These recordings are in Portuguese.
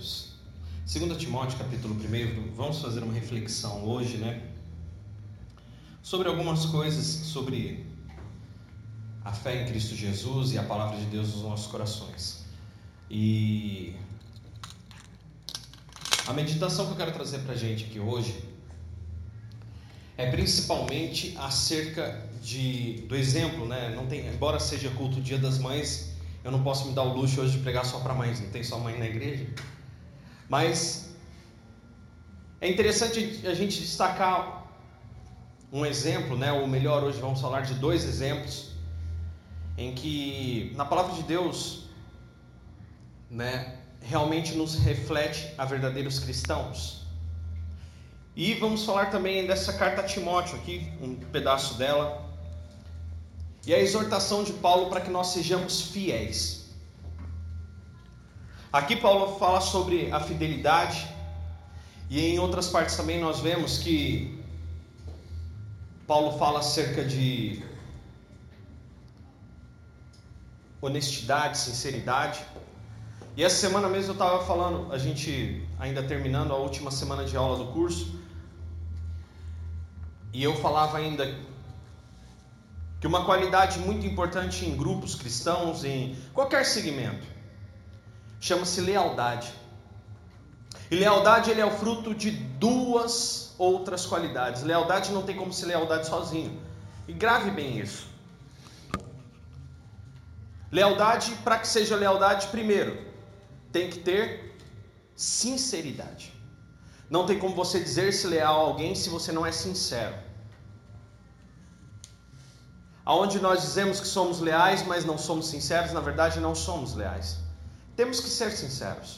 Deus. 2 Timóteo, capítulo 1, vamos fazer uma reflexão hoje, né? Sobre algumas coisas sobre a fé em Cristo Jesus e a palavra de Deus nos nossos corações. E a meditação que eu quero trazer para a gente aqui hoje é principalmente acerca de, do exemplo, né? Não tem, embora seja culto Dia das Mães, eu não posso me dar o luxo hoje de pregar só para mães, não tem só mãe na igreja. Mas é interessante a gente destacar um exemplo, né? Ou melhor, hoje vamos falar de dois exemplos em que na palavra de Deus, né, realmente nos reflete a verdadeiros cristãos. E vamos falar também dessa carta a Timóteo aqui, um pedaço dela, e a exortação de Paulo para que nós sejamos fiéis. Aqui Paulo fala sobre a fidelidade, e em outras partes também nós vemos que Paulo fala acerca de honestidade, sinceridade. E essa semana mesmo eu estava falando, a gente ainda terminando a última semana de aula do curso, e eu falava ainda que uma qualidade muito importante em grupos cristãos, em qualquer segmento, chama-se lealdade. E lealdade ele é o fruto de duas outras qualidades. Lealdade não tem como ser lealdade sozinho. E grave bem isso. Lealdade, para que seja lealdade, primeiro, tem que ter sinceridade. Não tem como você dizer-se leal a alguém se você não é sincero aonde nós dizemos que somos leais, mas não somos sinceros, na verdade não somos leais. Temos que ser sinceros.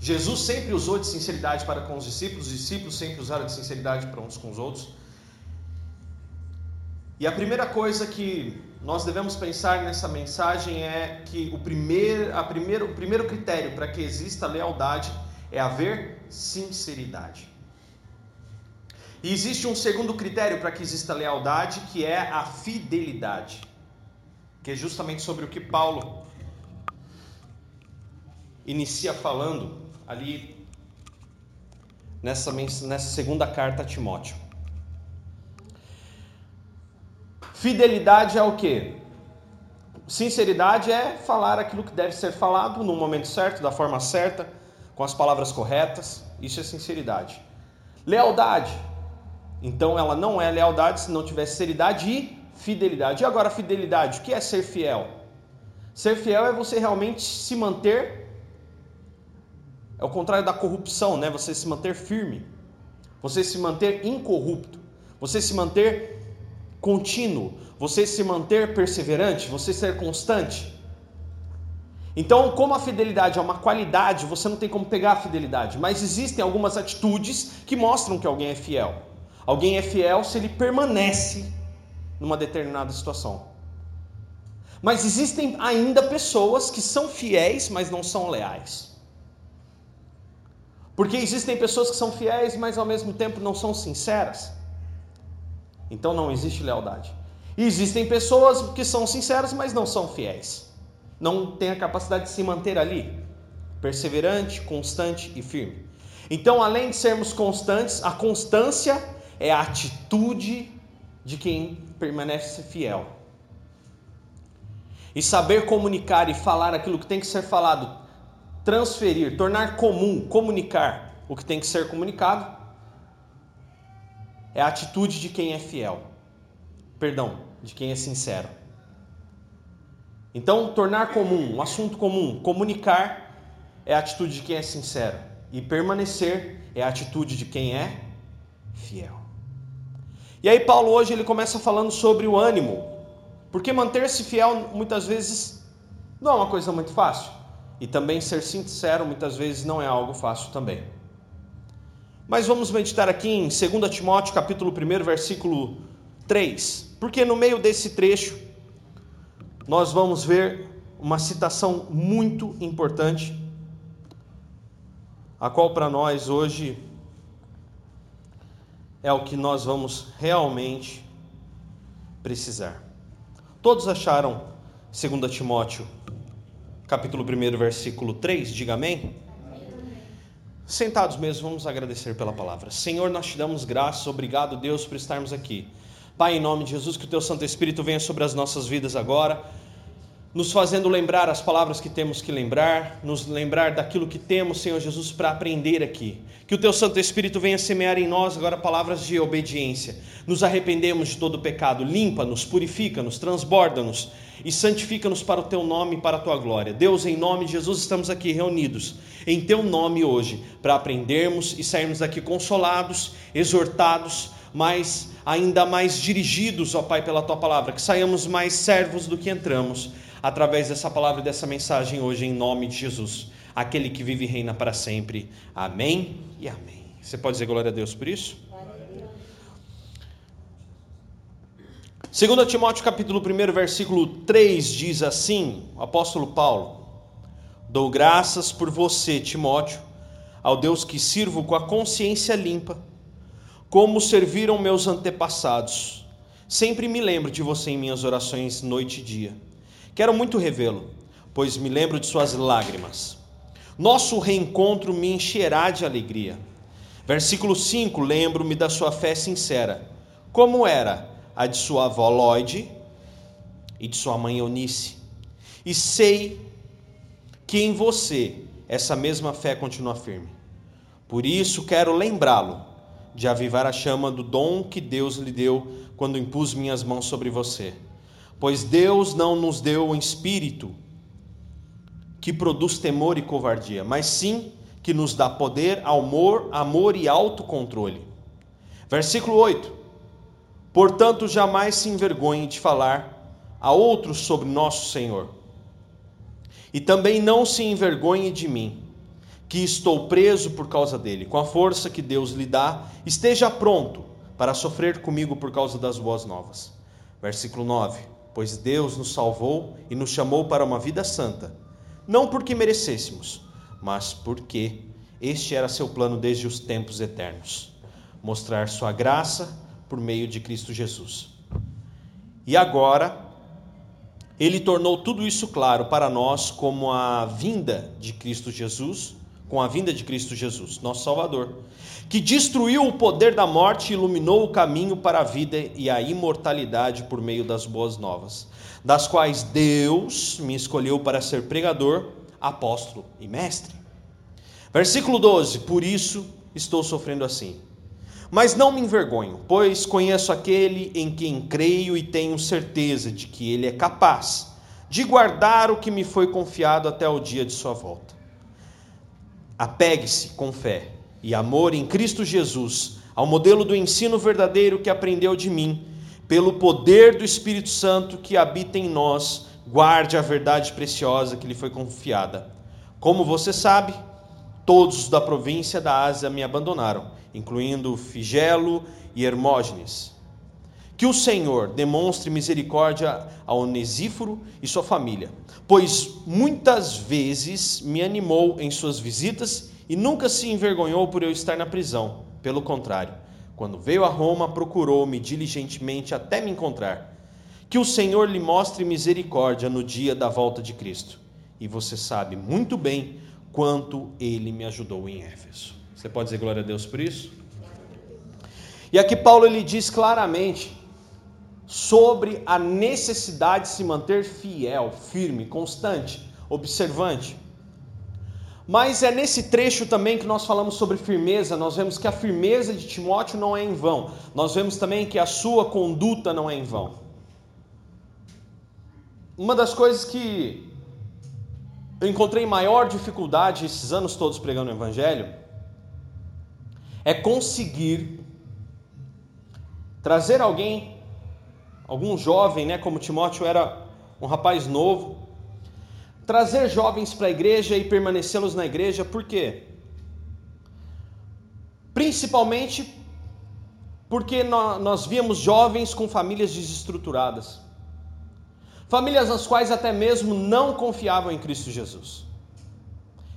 Jesus sempre usou de sinceridade para com os discípulos, os discípulos sempre usaram de sinceridade para uns com os outros. E a primeira coisa que nós devemos pensar nessa mensagem é que o primeiro, a primeiro, o primeiro critério para que exista lealdade é haver sinceridade. E existe um segundo critério para que exista lealdade, que é a fidelidade, que é justamente sobre o que Paulo inicia falando ali nessa, nessa segunda carta a Timóteo. Fidelidade é o que? Sinceridade é falar aquilo que deve ser falado no momento certo, da forma certa, com as palavras corretas. Isso é sinceridade. Lealdade então ela não é lealdade se não tiver sinceridade e fidelidade. E agora, fidelidade, o que é ser fiel? Ser fiel é você realmente se manter. É o contrário da corrupção, né? Você se manter firme. Você se manter incorrupto. Você se manter contínuo. Você se manter perseverante. Você ser constante. Então, como a fidelidade é uma qualidade, você não tem como pegar a fidelidade. Mas existem algumas atitudes que mostram que alguém é fiel. Alguém é fiel se ele permanece numa determinada situação. Mas existem ainda pessoas que são fiéis, mas não são leais. Porque existem pessoas que são fiéis, mas ao mesmo tempo não são sinceras. Então não existe lealdade. E existem pessoas que são sinceras, mas não são fiéis. Não têm a capacidade de se manter ali, perseverante, constante e firme. Então, além de sermos constantes, a constância é a atitude de quem permanece fiel. E saber comunicar e falar aquilo que tem que ser falado, transferir, tornar comum, comunicar o que tem que ser comunicado, é a atitude de quem é fiel. Perdão, de quem é sincero. Então, tornar comum, um assunto comum, comunicar é a atitude de quem é sincero. E permanecer é a atitude de quem é fiel. E aí Paulo hoje ele começa falando sobre o ânimo, porque manter-se fiel muitas vezes não é uma coisa muito fácil, e também ser sincero muitas vezes não é algo fácil também. Mas vamos meditar aqui em 2 Timóteo capítulo 1, versículo 3, porque no meio desse trecho nós vamos ver uma citação muito importante, a qual para nós hoje é o que nós vamos realmente precisar. Todos acharam 2 Timóteo, capítulo 1, versículo 3? Diga amém. Sentados mesmo, vamos agradecer pela palavra. Senhor, nós te damos graças, obrigado, Deus, por estarmos aqui. Pai, em nome de Jesus, que o teu Santo Espírito venha sobre as nossas vidas agora nos fazendo lembrar as palavras que temos que lembrar, nos lembrar daquilo que temos, Senhor Jesus, para aprender aqui. Que o Teu Santo Espírito venha semear em nós agora palavras de obediência. Nos arrependemos de todo pecado, limpa-nos, purifica-nos, transborda-nos e santifica-nos para o Teu nome e para a Tua glória. Deus, em nome de Jesus, estamos aqui reunidos em Teu nome hoje para aprendermos e sairmos daqui consolados, exortados, mas ainda mais dirigidos, ó Pai, pela Tua palavra, que saiamos mais servos do que entramos através dessa palavra e dessa mensagem hoje, em nome de Jesus, aquele que vive e reina para sempre. Amém e amém. Você pode dizer glória a Deus por isso? 2 Timóteo capítulo 1, versículo 3 diz assim, o apóstolo Paulo, Dou graças por você, Timóteo, ao Deus que sirvo com a consciência limpa, como serviram meus antepassados. Sempre me lembro de você em minhas orações noite e dia Quero muito revê-lo, pois me lembro de suas lágrimas. Nosso reencontro me encherá de alegria. Versículo 5: Lembro-me da sua fé sincera, como era a de sua avó Lloyd e de sua mãe Eunice. E sei que em você essa mesma fé continua firme. Por isso quero lembrá-lo de avivar a chama do dom que Deus lhe deu quando impus minhas mãos sobre você. Pois Deus não nos deu um espírito que produz temor e covardia, mas sim que nos dá poder, amor, amor e autocontrole. Versículo 8: Portanto, jamais se envergonhe de falar a outros sobre nosso Senhor. E também não se envergonhe de mim, que estou preso por causa dele. Com a força que Deus lhe dá, esteja pronto para sofrer comigo por causa das boas novas. Versículo 9: pois Deus nos salvou e nos chamou para uma vida santa, não porque merecêssemos, mas porque este era seu plano desde os tempos eternos mostrar sua graça por meio de Cristo Jesus. E agora, ele tornou tudo isso claro para nós como a vinda de Cristo Jesus, com a vinda de Cristo Jesus, nosso Salvador, que destruiu o poder da morte e iluminou o caminho para a vida e a imortalidade por meio das boas novas, das quais Deus me escolheu para ser pregador, apóstolo e mestre. Versículo 12: Por isso estou sofrendo assim. Mas não me envergonho, pois conheço aquele em quem creio e tenho certeza de que ele é capaz de guardar o que me foi confiado até o dia de sua volta. Apegue-se com fé e amor em Cristo Jesus ao modelo do ensino verdadeiro que aprendeu de mim, pelo poder do Espírito Santo que habita em nós, guarde a verdade preciosa que lhe foi confiada. Como você sabe, todos da província da Ásia me abandonaram, incluindo Figelo e Hermógenes. Que o Senhor demonstre misericórdia a Onesíforo e sua família, pois muitas vezes me animou em suas visitas e nunca se envergonhou por eu estar na prisão. Pelo contrário, quando veio a Roma, procurou-me diligentemente até me encontrar. Que o Senhor lhe mostre misericórdia no dia da volta de Cristo. E você sabe muito bem quanto ele me ajudou em Éfeso. Você pode dizer glória a Deus por isso? E aqui Paulo ele diz claramente sobre a necessidade de se manter fiel, firme, constante, observante. Mas é nesse trecho também que nós falamos sobre firmeza, nós vemos que a firmeza de Timóteo não é em vão. Nós vemos também que a sua conduta não é em vão. Uma das coisas que eu encontrei maior dificuldade esses anos todos pregando o evangelho é conseguir trazer alguém, algum jovem, né, como Timóteo era um rapaz novo, trazer jovens para a igreja e permanecê-los na igreja, por quê? Principalmente porque nós víamos jovens com famílias desestruturadas, famílias nas quais até mesmo não confiavam em Cristo Jesus.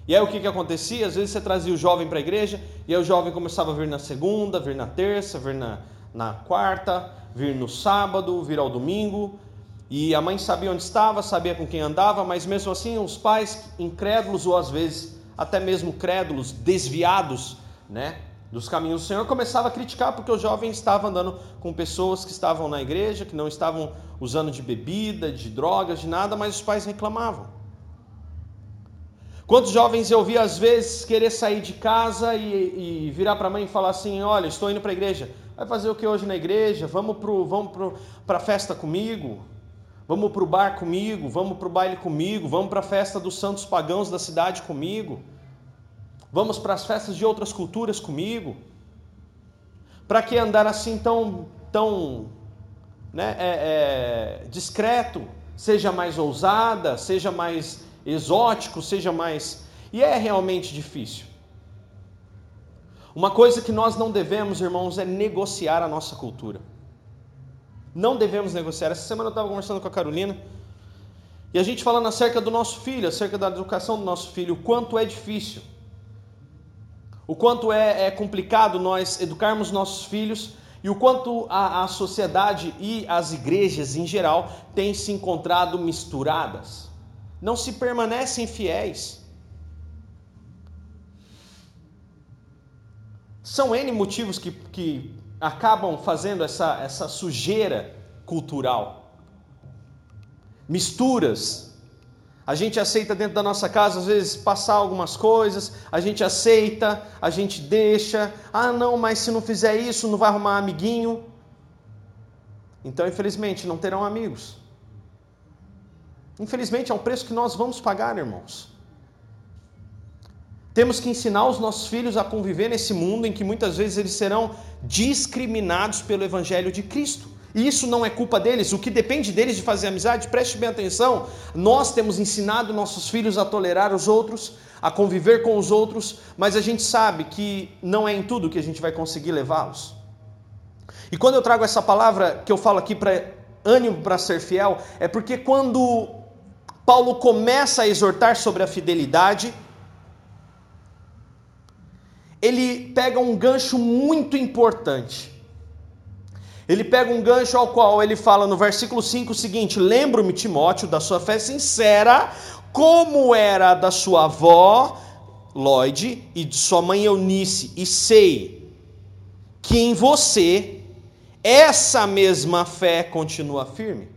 E aí o que, que acontecia? Às vezes você trazia o jovem para a igreja, e aí o jovem começava a vir na segunda, vir na terça, vir na, na quarta, vir no sábado, vir ao domingo, e a mãe sabia onde estava, sabia com quem andava, mas mesmo assim os pais incrédulos ou às vezes até mesmo crédulos, desviados, né, dos caminhos do Senhor, começava a criticar porque o jovem estava andando com pessoas que estavam na igreja, que não estavam usando de bebida, de drogas, de nada, mas os pais reclamavam. Quantos jovens eu vi às vezes querer sair de casa e, e virar para a mãe e falar assim: Olha, estou indo para a igreja. Vai fazer o que hoje na igreja? Vamos para vamos a festa comigo? Vamos para o bar comigo? Vamos para o baile comigo? Vamos para a festa dos santos pagãos da cidade comigo? Vamos para as festas de outras culturas comigo? Para que andar assim tão, tão né, é, é, discreto? Seja mais ousada, seja mais exótico, seja mais. E é realmente difícil. Uma coisa que nós não devemos, irmãos, é negociar a nossa cultura. Não devemos negociar. Essa semana eu estava conversando com a Carolina e a gente falando acerca do nosso filho, acerca da educação do nosso filho, o quanto é difícil o quanto é, é complicado nós educarmos nossos filhos e o quanto a, a sociedade e as igrejas em geral têm se encontrado misturadas. Não se permanecem fiéis. São N motivos que, que acabam fazendo essa, essa sujeira cultural. Misturas a gente aceita dentro da nossa casa, às vezes, passar algumas coisas, a gente aceita, a gente deixa. Ah, não, mas se não fizer isso, não vai arrumar amiguinho. Então, infelizmente, não terão amigos. Infelizmente, é um preço que nós vamos pagar, irmãos. Temos que ensinar os nossos filhos a conviver nesse mundo em que muitas vezes eles serão discriminados pelo Evangelho de Cristo. E isso não é culpa deles, o que depende deles de fazer amizade, preste bem atenção. Nós temos ensinado nossos filhos a tolerar os outros, a conviver com os outros, mas a gente sabe que não é em tudo que a gente vai conseguir levá-los. E quando eu trago essa palavra que eu falo aqui para ânimo para ser fiel, é porque quando Paulo começa a exortar sobre a fidelidade, ele pega um gancho muito importante ele pega um gancho ao qual ele fala no versículo 5 o seguinte: Lembro-me, Timóteo, da sua fé sincera, como era da sua avó, Lloyd, e de sua mãe Eunice, e sei que em você essa mesma fé continua firme.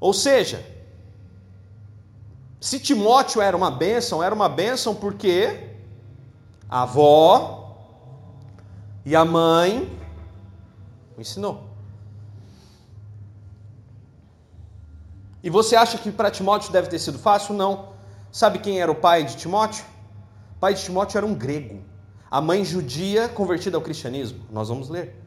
Ou seja, se Timóteo era uma bênção, era uma bênção porque a avó e a mãe ensinou. E você acha que para Timóteo deve ter sido fácil? Não. Sabe quem era o pai de Timóteo? O pai de Timóteo era um grego. A mãe judia convertida ao cristianismo. Nós vamos ler.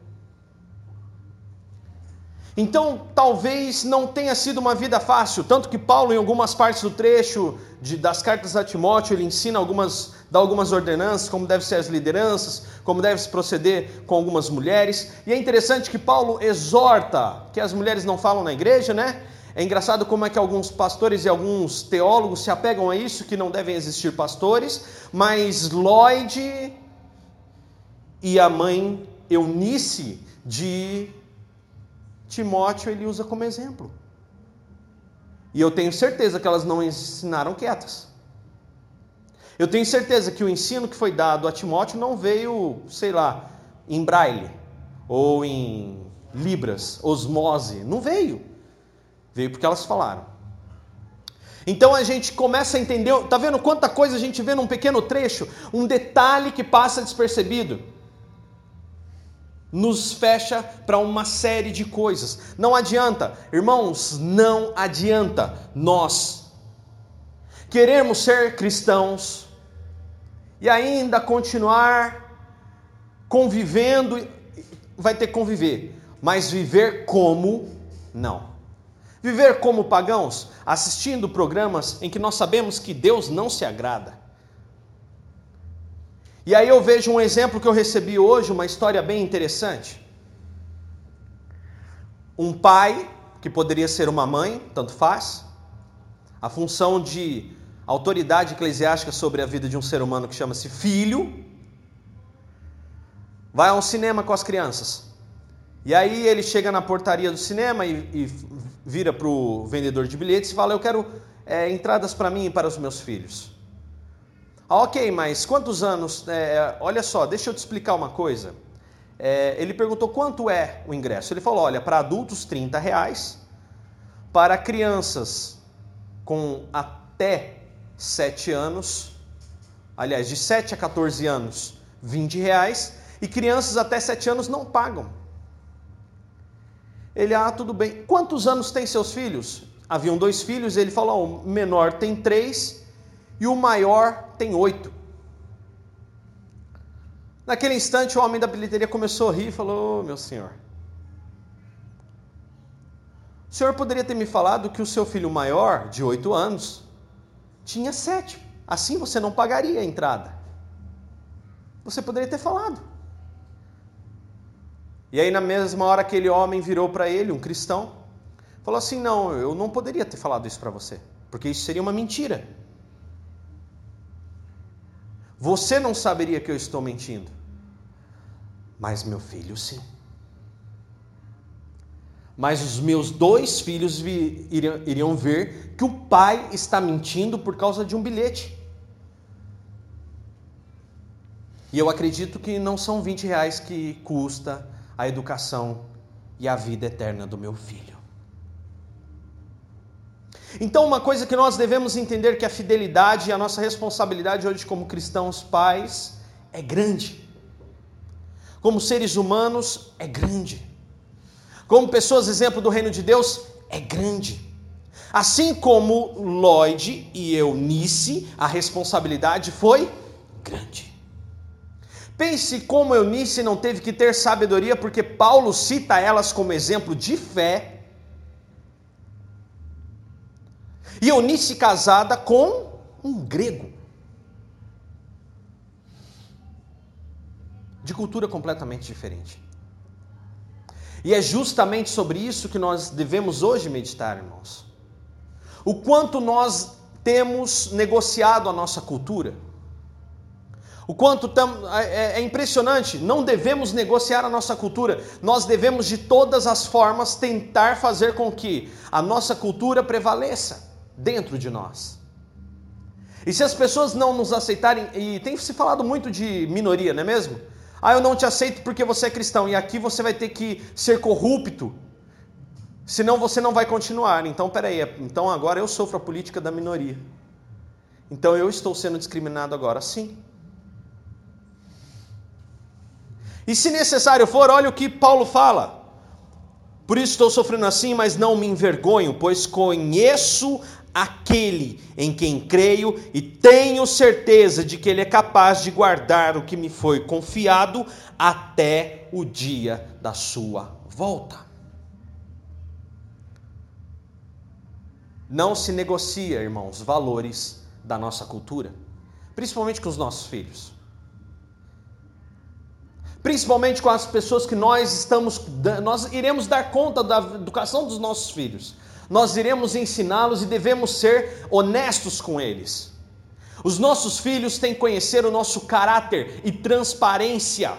Então, talvez não tenha sido uma vida fácil, tanto que Paulo, em algumas partes do trecho de, das cartas a Timóteo, ele ensina algumas, dá algumas ordenanças, como devem ser as lideranças, como deve se proceder com algumas mulheres. E é interessante que Paulo exorta que as mulheres não falam na igreja, né? É engraçado como é que alguns pastores e alguns teólogos se apegam a isso, que não devem existir pastores, mas Lloyd e a mãe Eunice de Timóteo ele usa como exemplo. E eu tenho certeza que elas não ensinaram quietas. Eu tenho certeza que o ensino que foi dado a Timóteo não veio, sei lá, em braille ou em libras, osmose, não veio. Veio porque elas falaram. Então a gente começa a entender, tá vendo quanta coisa a gente vê num pequeno trecho, um detalhe que passa despercebido nos fecha para uma série de coisas. Não adianta, irmãos, não adianta nós queremos ser cristãos e ainda continuar convivendo, vai ter que conviver, mas viver como? Não. Viver como pagãos, assistindo programas em que nós sabemos que Deus não se agrada e aí eu vejo um exemplo que eu recebi hoje, uma história bem interessante. Um pai, que poderia ser uma mãe, tanto faz, a função de autoridade eclesiástica sobre a vida de um ser humano que chama-se filho, vai ao cinema com as crianças. E aí ele chega na portaria do cinema e, e vira para o vendedor de bilhetes e fala: Eu quero é, entradas para mim e para os meus filhos. Ah, ok, mas quantos anos? É, olha só, deixa eu te explicar uma coisa. É, ele perguntou quanto é o ingresso. Ele falou: olha, para adultos 30 reais, para crianças com até 7 anos, aliás, de 7 a 14 anos, 20 reais, e crianças até 7 anos não pagam. Ele, ah, tudo bem. Quantos anos tem seus filhos? Haviam dois filhos, ele falou: o menor tem três e o maior tem oito. Naquele instante, o homem da bilheteria começou a rir e falou: oh, Meu senhor, o senhor poderia ter me falado que o seu filho maior, de oito anos, tinha sete. Assim você não pagaria a entrada. Você poderia ter falado. E aí, na mesma hora, aquele homem virou para ele, um cristão, falou assim: Não, eu não poderia ter falado isso para você, porque isso seria uma mentira. Você não saberia que eu estou mentindo, mas meu filho sim. Mas os meus dois filhos iriam, iriam ver que o pai está mentindo por causa de um bilhete. E eu acredito que não são 20 reais que custa a educação e a vida eterna do meu filho. Então, uma coisa que nós devemos entender que a fidelidade e a nossa responsabilidade hoje como cristãos pais é grande. Como seres humanos é grande. Como pessoas exemplo do reino de Deus é grande. Assim como Lloyd e Eunice, a responsabilidade foi grande. Pense como Eunice não teve que ter sabedoria, porque Paulo cita elas como exemplo de fé. E Eunice casada com um grego. De cultura completamente diferente. E é justamente sobre isso que nós devemos hoje meditar, irmãos. O quanto nós temos negociado a nossa cultura o quanto tam, é, é impressionante, não devemos negociar a nossa cultura, nós devemos de todas as formas tentar fazer com que a nossa cultura prevaleça dentro de nós. E se as pessoas não nos aceitarem, e tem se falado muito de minoria, não é mesmo? Ah, eu não te aceito porque você é cristão, e aqui você vai ter que ser corrupto, senão você não vai continuar. Então, peraí, então agora eu sofro a política da minoria. Então eu estou sendo discriminado agora, sim. E se necessário for, olha o que Paulo fala. Por isso estou sofrendo assim, mas não me envergonho, pois conheço aquele em quem creio e tenho certeza de que ele é capaz de guardar o que me foi confiado até o dia da sua volta. Não se negocia, irmãos, valores da nossa cultura, principalmente com os nossos filhos principalmente com as pessoas que nós estamos, nós iremos dar conta da educação dos nossos filhos. Nós iremos ensiná-los e devemos ser honestos com eles. Os nossos filhos têm que conhecer o nosso caráter e transparência.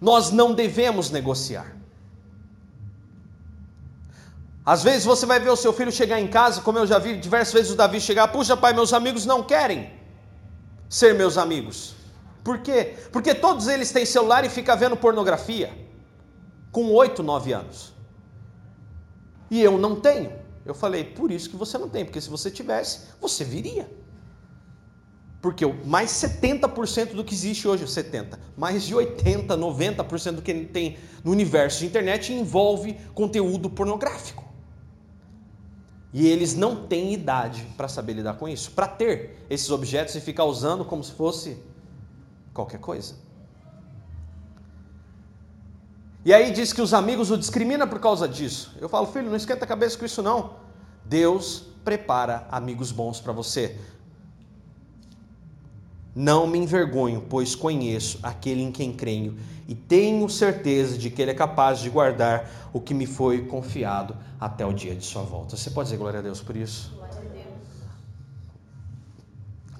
Nós não devemos negociar. Às vezes você vai ver o seu filho chegar em casa, como eu já vi diversas vezes o Davi chegar, puxa pai, meus amigos não querem ser meus amigos. Por quê? Porque todos eles têm celular e ficam vendo pornografia com 8, 9 anos. E eu não tenho. Eu falei, por isso que você não tem, porque se você tivesse, você viria. Porque mais 70% do que existe hoje, 70, mais de 80, 90% do que tem no universo de internet envolve conteúdo pornográfico. E eles não têm idade para saber lidar com isso, para ter esses objetos e ficar usando como se fosse qualquer coisa. E aí diz que os amigos o discriminam por causa disso. Eu falo, filho, não esquenta a cabeça com isso não. Deus prepara amigos bons para você. Não me envergonho, pois conheço aquele em quem creio e tenho certeza de que ele é capaz de guardar o que me foi confiado até o dia de sua volta. Você pode dizer glória a Deus por isso? Glória a Deus.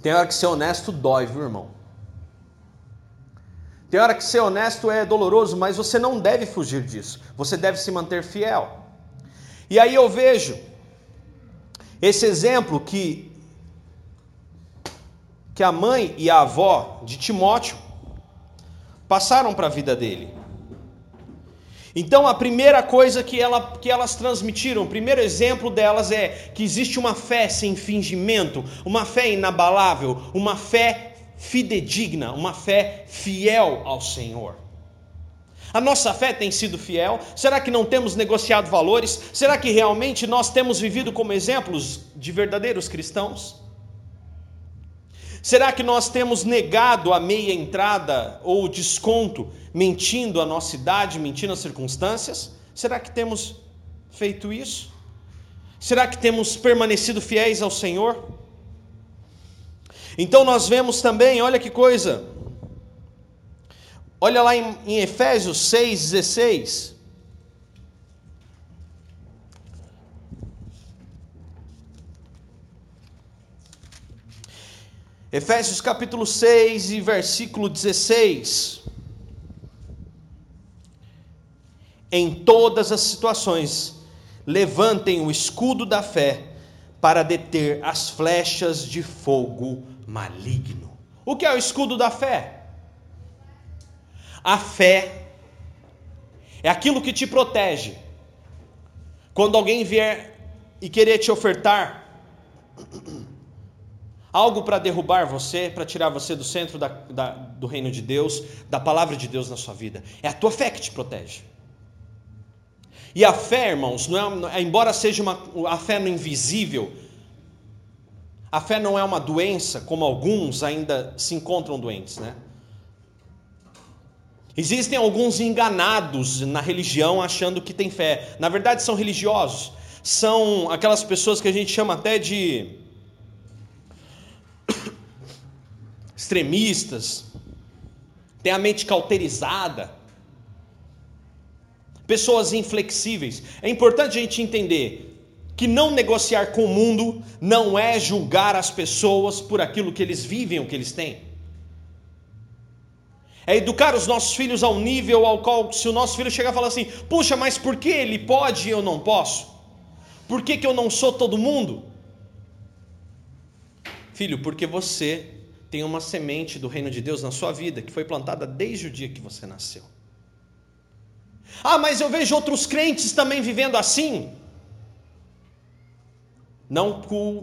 Tem hora que ser honesto dói, viu, irmão? Tem hora que ser honesto é doloroso, mas você não deve fugir disso. Você deve se manter fiel. E aí eu vejo esse exemplo que que a mãe e a avó de Timóteo passaram para a vida dele. Então, a primeira coisa que, ela, que elas transmitiram, o primeiro exemplo delas é que existe uma fé sem fingimento, uma fé inabalável, uma fé fidedigna, uma fé fiel ao Senhor. A nossa fé tem sido fiel? Será que não temos negociado valores? Será que realmente nós temos vivido como exemplos de verdadeiros cristãos? Será que nós temos negado a meia entrada ou desconto, mentindo a nossa idade, mentindo as circunstâncias? Será que temos feito isso? Será que temos permanecido fiéis ao Senhor? Então nós vemos também, olha que coisa, olha lá em, em Efésios 6,16. Efésios capítulo 6 e versículo 16. Em todas as situações, levantem o escudo da fé para deter as flechas de fogo maligno. O que é o escudo da fé? A fé é aquilo que te protege. Quando alguém vier e querer te ofertar algo para derrubar você, para tirar você do centro da, da, do reino de Deus, da palavra de Deus na sua vida. É a tua fé que te protege. E a fé, irmãos, não é, embora seja uma, a fé no invisível, a fé não é uma doença, como alguns ainda se encontram doentes, né? Existem alguns enganados na religião achando que tem fé. Na verdade, são religiosos. São aquelas pessoas que a gente chama até de extremistas, têm a mente cauterizada, pessoas inflexíveis. É importante a gente entender que não negociar com o mundo não é julgar as pessoas por aquilo que eles vivem, o que eles têm. É educar os nossos filhos ao nível ao qual, se o nosso filho chegar e falar assim: puxa, mas por que ele pode e eu não posso? Por que, que eu não sou todo mundo? Filho, porque você tem uma semente do reino de Deus na sua vida que foi plantada desde o dia que você nasceu. Ah, mas eu vejo outros crentes também vivendo assim. Não,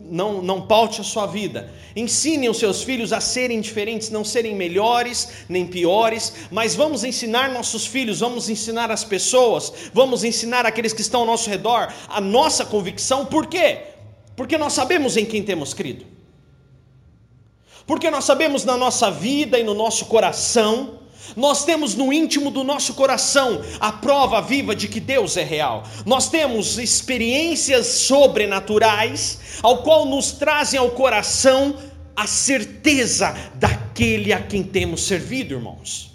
não, não paute a sua vida. Ensine os seus filhos a serem diferentes, não serem melhores nem piores, mas vamos ensinar nossos filhos, vamos ensinar as pessoas, vamos ensinar aqueles que estão ao nosso redor a nossa convicção. Por quê? Porque nós sabemos em quem temos crido. Porque nós sabemos na nossa vida e no nosso coração, nós temos no íntimo do nosso coração a prova viva de que Deus é real. Nós temos experiências sobrenaturais, ao qual nos trazem ao coração a certeza daquele a quem temos servido, irmãos.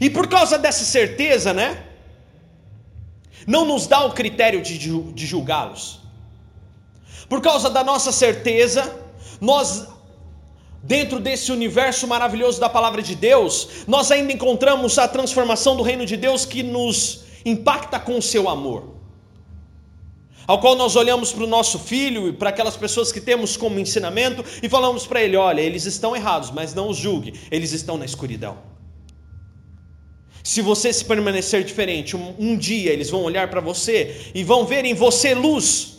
E por causa dessa certeza, né? Não nos dá o critério de, julgá-los. Por causa da nossa certeza, nós dentro desse universo maravilhoso da palavra de Deus, nós ainda encontramos a transformação do reino de Deus que nos impacta com o seu amor. Ao qual nós olhamos para o nosso filho e para aquelas pessoas que temos como ensinamento e falamos para ele: olha, eles estão errados, mas não os julgue, eles estão na escuridão. Se você se permanecer diferente, um, um dia eles vão olhar para você e vão ver em você luz,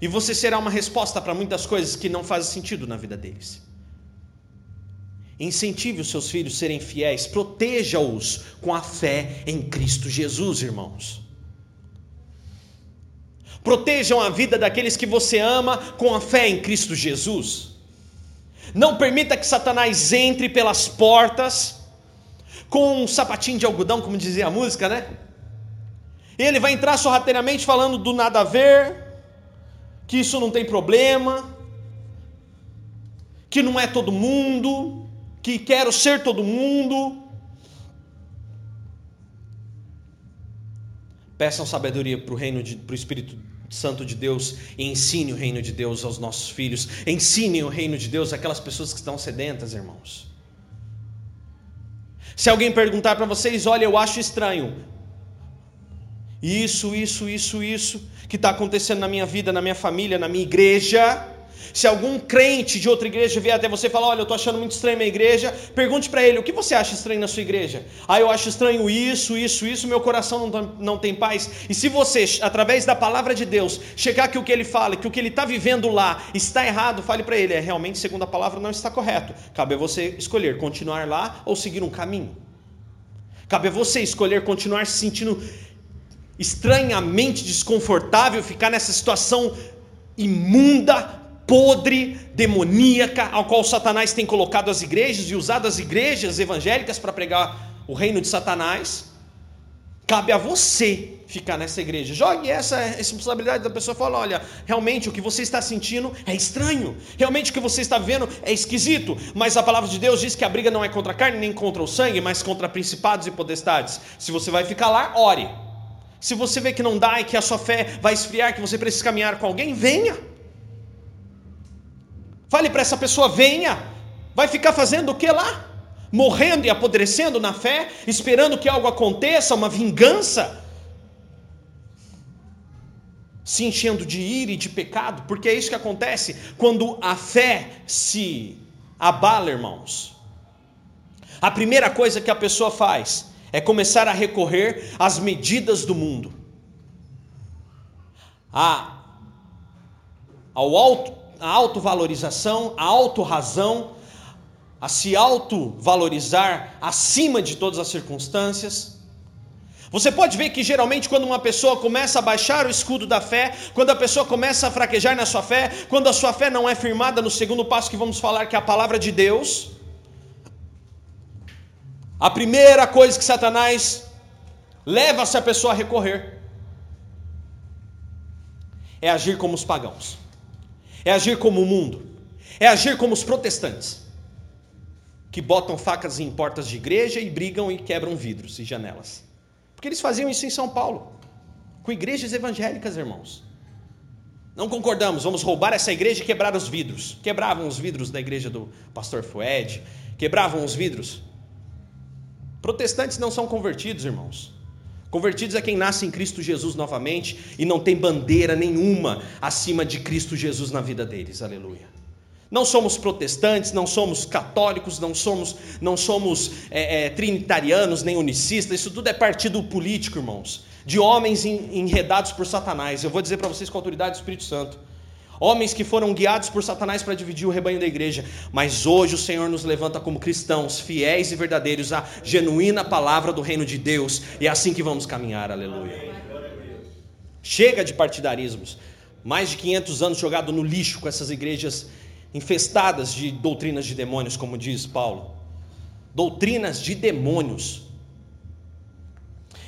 e você será uma resposta para muitas coisas que não fazem sentido na vida deles. Incentive os seus filhos a serem fiéis, proteja-os com a fé em Cristo Jesus, irmãos. Protejam a vida daqueles que você ama com a fé em Cristo Jesus. Não permita que Satanás entre pelas portas com um sapatinho de algodão, como dizia a música, né? Ele vai entrar sorrateiramente falando do nada a ver, que isso não tem problema, que não é todo mundo, que quero ser todo mundo. Peçam sabedoria para o reino para o Espírito Santo de Deus e ensine o reino de Deus aos nossos filhos. Ensine o reino de Deus àquelas pessoas que estão sedentas, irmãos. Se alguém perguntar para vocês, olha, eu acho estranho. Isso, isso, isso, isso que está acontecendo na minha vida, na minha família, na minha igreja Se algum crente de outra igreja vier até você e falar: Olha, eu estou achando muito estranho minha igreja, pergunte para ele: O que você acha estranho na sua igreja? Ah, eu acho estranho isso, isso, isso, meu coração não, não tem paz. E se você, através da palavra de Deus, chegar que o que ele fala, que o que ele está vivendo lá está errado, fale para ele: É realmente, segundo a palavra, não está correto. Cabe a você escolher continuar lá ou seguir um caminho. Cabe a você escolher continuar se sentindo estranhamente desconfortável, ficar nessa situação imunda, podre, demoníaca, ao qual Satanás tem colocado as igrejas e usado as igrejas evangélicas para pregar o reino de Satanás. Cabe a você ficar nessa igreja. Jogue essa responsabilidade da pessoa fala: olha, realmente o que você está sentindo é estranho, realmente o que você está vendo é esquisito, mas a palavra de Deus diz que a briga não é contra a carne nem contra o sangue, mas contra principados e potestades. Se você vai ficar lá, ore. Se você vê que não dá e que a sua fé vai esfriar, que você precisa caminhar com alguém, venha. Fale para essa pessoa: venha. Vai ficar fazendo o que lá? Morrendo e apodrecendo na fé, esperando que algo aconteça, uma vingança, se enchendo de ira e de pecado, porque é isso que acontece quando a fé se abala, irmãos. A primeira coisa que a pessoa faz é começar a recorrer às medidas do mundo, a, ao auto, a autovalorização, a autorrazão, a se autovalorizar acima de todas as circunstâncias. Você pode ver que geralmente quando uma pessoa começa a baixar o escudo da fé, quando a pessoa começa a fraquejar na sua fé, quando a sua fé não é firmada no segundo passo que vamos falar, que é a palavra de Deus, a primeira coisa que Satanás leva essa pessoa a recorrer é agir como os pagãos, é agir como o mundo, é agir como os protestantes, que botam facas em portas de igreja e brigam e quebram vidros e janelas. Porque eles faziam isso em São Paulo, com igrejas evangélicas, irmãos. Não concordamos, vamos roubar essa igreja e quebrar os vidros. Quebravam os vidros da igreja do pastor Fued, quebravam os vidros Protestantes não são convertidos, irmãos. Convertidos é quem nasce em Cristo Jesus novamente e não tem bandeira nenhuma acima de Cristo Jesus na vida deles. Aleluia. Não somos protestantes, não somos católicos, não somos, não somos é, é, trinitarianos nem unicistas. Isso tudo é partido político, irmãos, de homens enredados por Satanás. Eu vou dizer para vocês com a autoridade do Espírito Santo. Homens que foram guiados por Satanás para dividir o rebanho da igreja, mas hoje o Senhor nos levanta como cristãos, fiéis e verdadeiros à genuína palavra do reino de Deus, e é assim que vamos caminhar, aleluia. Chega de partidarismos, mais de 500 anos jogado no lixo com essas igrejas infestadas de doutrinas de demônios, como diz Paulo. Doutrinas de demônios.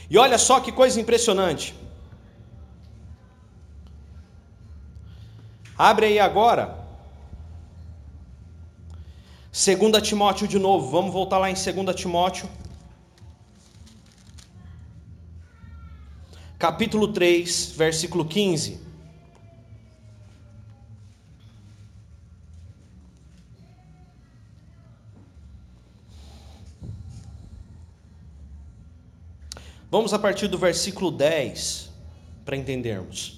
E olha só que coisa impressionante. Abre aí agora. 2 Timóteo de novo, vamos voltar lá em 2 Timóteo. Capítulo 3, versículo 15. Vamos a partir do versículo 10 para entendermos.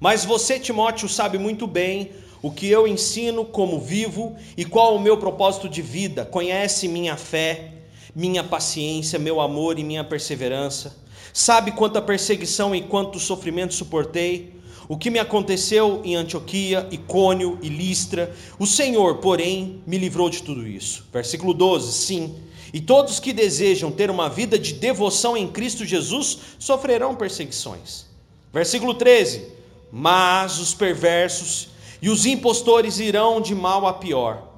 Mas você, Timóteo, sabe muito bem o que eu ensino, como vivo e qual o meu propósito de vida. Conhece minha fé, minha paciência, meu amor e minha perseverança. Sabe quanta perseguição e quanto sofrimento suportei. O que me aconteceu em Antioquia, Icônio e Listra. O Senhor, porém, me livrou de tudo isso. Versículo 12: Sim. E todos que desejam ter uma vida de devoção em Cristo Jesus sofrerão perseguições. Versículo 13: mas os perversos e os impostores irão de mal a pior.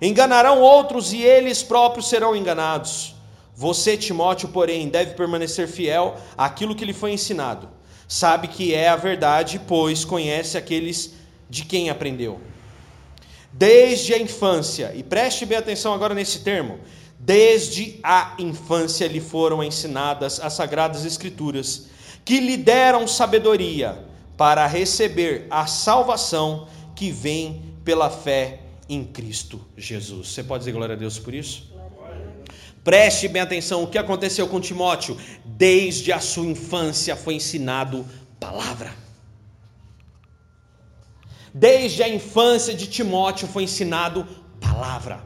Enganarão outros e eles próprios serão enganados. Você, Timóteo, porém, deve permanecer fiel àquilo que lhe foi ensinado. Sabe que é a verdade, pois conhece aqueles de quem aprendeu. Desde a infância, e preste bem atenção agora nesse termo, desde a infância lhe foram ensinadas as sagradas escrituras, que lhe deram sabedoria para receber a salvação que vem pela fé em Cristo Jesus. Você pode dizer glória a Deus por isso? Preste bem atenção o que aconteceu com Timóteo. Desde a sua infância foi ensinado palavra. Desde a infância de Timóteo foi ensinado palavra.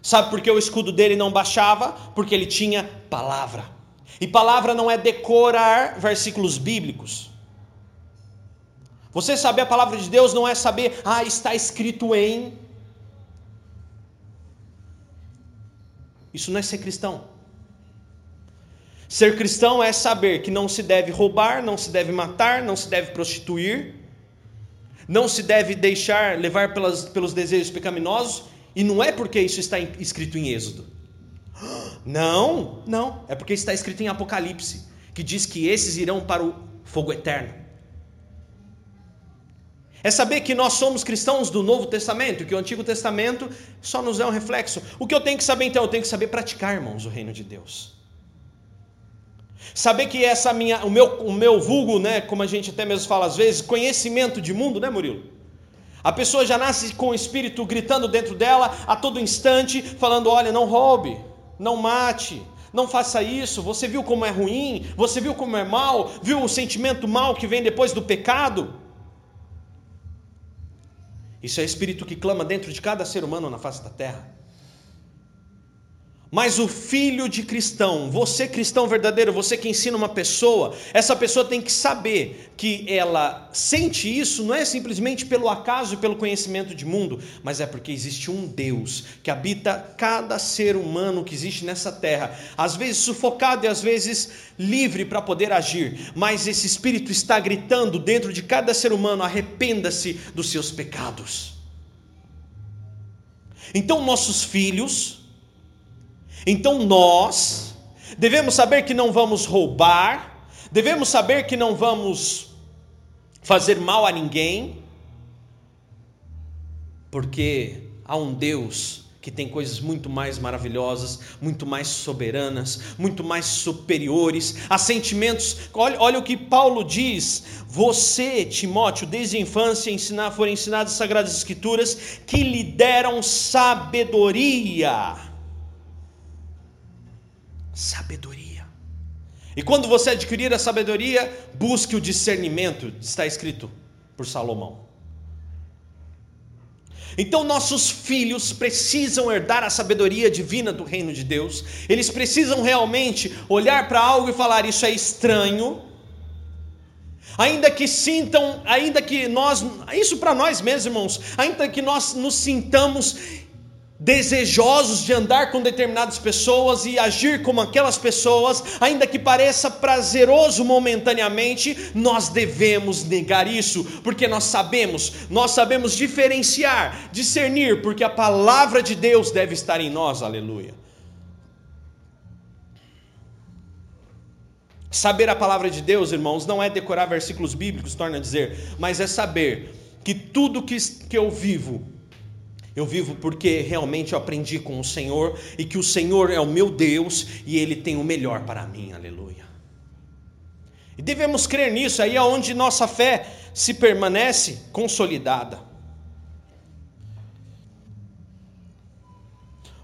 Sabe por que o escudo dele não baixava? Porque ele tinha palavra. E palavra não é decorar versículos bíblicos. Você saber a palavra de Deus não é saber, ah, está escrito em. Isso não é ser cristão. Ser cristão é saber que não se deve roubar, não se deve matar, não se deve prostituir, não se deve deixar levar pelas, pelos desejos pecaminosos, e não é porque isso está escrito em Êxodo. Não, não, é porque está escrito em Apocalipse, que diz que esses irão para o fogo eterno. É saber que nós somos cristãos do Novo Testamento, que o Antigo Testamento só nos é um reflexo. O que eu tenho que saber então? Eu tenho que saber praticar, irmãos, o reino de Deus. Saber que essa minha, o meu, o meu vulgo, né, como a gente até mesmo fala às vezes, conhecimento de mundo, né, Murilo? A pessoa já nasce com o espírito gritando dentro dela a todo instante, falando: olha, não roube, não mate, não faça isso. Você viu como é ruim? Você viu como é mal? Viu o sentimento mal que vem depois do pecado? Isso é espírito que clama dentro de cada ser humano na face da terra. Mas o filho de cristão, você cristão verdadeiro, você que ensina uma pessoa, essa pessoa tem que saber que ela sente isso não é simplesmente pelo acaso e pelo conhecimento de mundo, mas é porque existe um Deus que habita cada ser humano que existe nessa terra, às vezes sufocado e às vezes livre para poder agir, mas esse espírito está gritando dentro de cada ser humano: arrependa-se dos seus pecados. Então, nossos filhos, então nós devemos saber que não vamos roubar, devemos saber que não vamos fazer mal a ninguém, porque há um Deus que tem coisas muito mais maravilhosas, muito mais soberanas, muito mais superiores, a sentimentos. Olha, olha o que Paulo diz: você, Timóteo, desde a infância ensinar, foram ensinadas as sagradas escrituras que lhe deram sabedoria sabedoria. E quando você adquirir a sabedoria, busque o discernimento, está escrito por Salomão. Então, nossos filhos precisam herdar a sabedoria divina do reino de Deus, eles precisam realmente olhar para algo e falar: Isso é estranho, ainda que sintam, ainda que nós, isso para nós mesmos, irmãos, ainda que nós nos sintamos desejosos de andar com determinadas pessoas e agir como aquelas pessoas, ainda que pareça prazeroso momentaneamente, nós devemos negar isso, porque nós sabemos, nós sabemos diferenciar, discernir, porque a palavra de Deus deve estar em nós, aleluia. Saber a palavra de Deus, irmãos, não é decorar versículos bíblicos, torna a dizer, mas é saber que tudo que, que eu vivo eu vivo porque realmente eu aprendi com o Senhor e que o Senhor é o meu Deus e Ele tem o melhor para mim, aleluia. E devemos crer nisso, aí é onde nossa fé se permanece consolidada.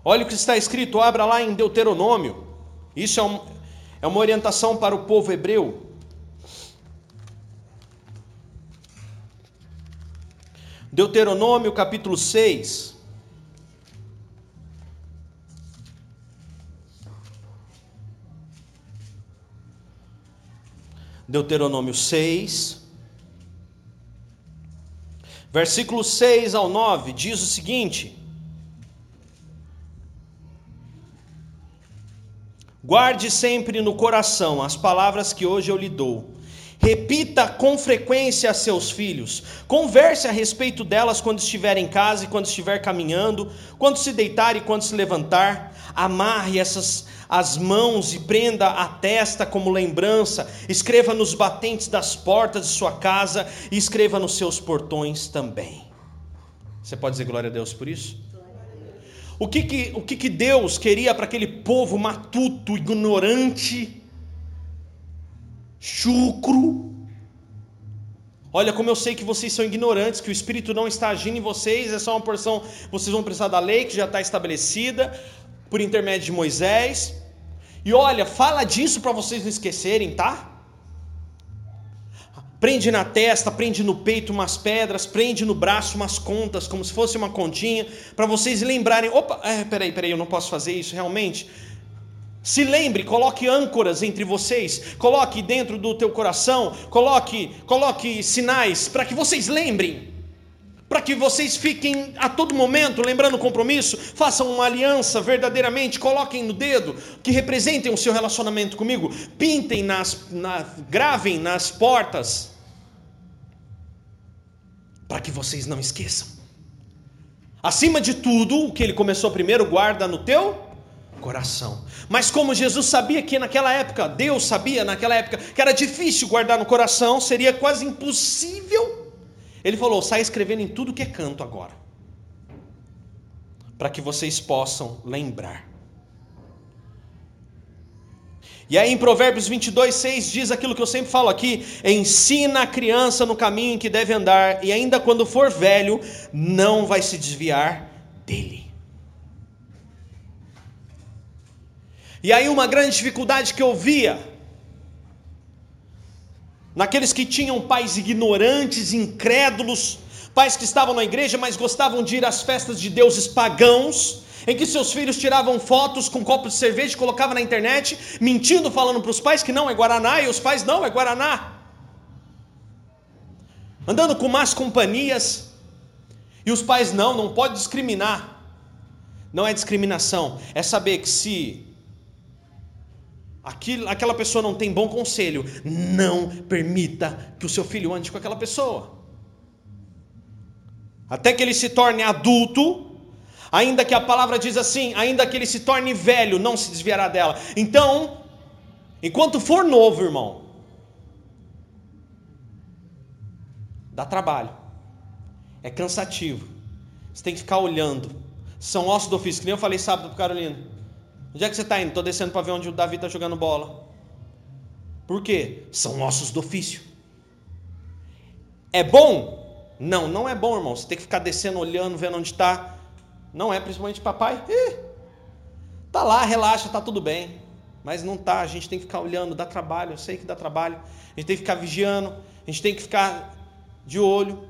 Olha o que está escrito, abra lá em Deuteronômio. Isso é, um, é uma orientação para o povo hebreu. Deuteronômio capítulo 6. Deuteronômio 6, versículo 6 ao 9, diz o seguinte: Guarde sempre no coração as palavras que hoje eu lhe dou Repita com frequência a seus filhos. Converse a respeito delas quando estiver em casa e quando estiver caminhando, quando se deitar e quando se levantar. Amarre essas as mãos e prenda a testa como lembrança. Escreva nos batentes das portas de sua casa e escreva nos seus portões também. Você pode dizer glória a Deus por isso? O que, que, o que, que Deus queria para aquele povo matuto, ignorante, chucro. Olha como eu sei que vocês são ignorantes, que o Espírito não está agindo em vocês, é só uma porção, vocês vão precisar da lei que já está estabelecida por intermédio de Moisés. E olha, fala disso para vocês não esquecerem, tá? prende na testa, prende no peito umas pedras, prende no braço umas contas, como se fosse uma continha, para vocês lembrarem: opa, é, peraí, peraí, eu não posso fazer isso realmente. Se lembre, coloque âncoras entre vocês, coloque dentro do teu coração, coloque, coloque sinais para que vocês lembrem para que vocês fiquem a todo momento lembrando o compromisso, façam uma aliança verdadeiramente, coloquem no dedo, que representem o seu relacionamento comigo, pintem nas, na, gravem nas portas, para que vocês não esqueçam. Acima de tudo, o que ele começou primeiro, guarda no teu coração. Mas como Jesus sabia que naquela época, Deus sabia naquela época que era difícil guardar no coração, seria quase impossível ele falou: sai escrevendo em tudo que é canto agora, para que vocês possam lembrar. E aí em Provérbios 22, 6 diz aquilo que eu sempre falo aqui: ensina a criança no caminho em que deve andar, e ainda quando for velho, não vai se desviar dele. E aí uma grande dificuldade que eu via naqueles que tinham pais ignorantes, incrédulos, pais que estavam na igreja, mas gostavam de ir às festas de deuses pagãos, em que seus filhos tiravam fotos com copos de cerveja e colocavam na internet, mentindo, falando para os pais que não é Guaraná, e os pais não é Guaraná. Andando com más companhias, e os pais não, não pode discriminar. Não é discriminação, é saber que se Aquilo, aquela pessoa não tem bom conselho, não permita que o seu filho ande com aquela pessoa. Até que ele se torne adulto, ainda que a palavra diz assim, ainda que ele se torne velho, não se desviará dela. Então, enquanto for novo, irmão, dá trabalho, é cansativo, você tem que ficar olhando. São ossos do ofício, que nem eu falei sábado para Carolina. Onde é que você está indo? Estou descendo para ver onde o Davi está jogando bola. Por quê? São ossos do ofício. É bom? Não, não é bom, irmão. Você tem que ficar descendo, olhando, vendo onde está. Não é, principalmente papai. Ih, tá lá, relaxa, tá tudo bem. Mas não tá, a gente tem que ficar olhando, dá trabalho, eu sei que dá trabalho. A gente tem que ficar vigiando, a gente tem que ficar de olho.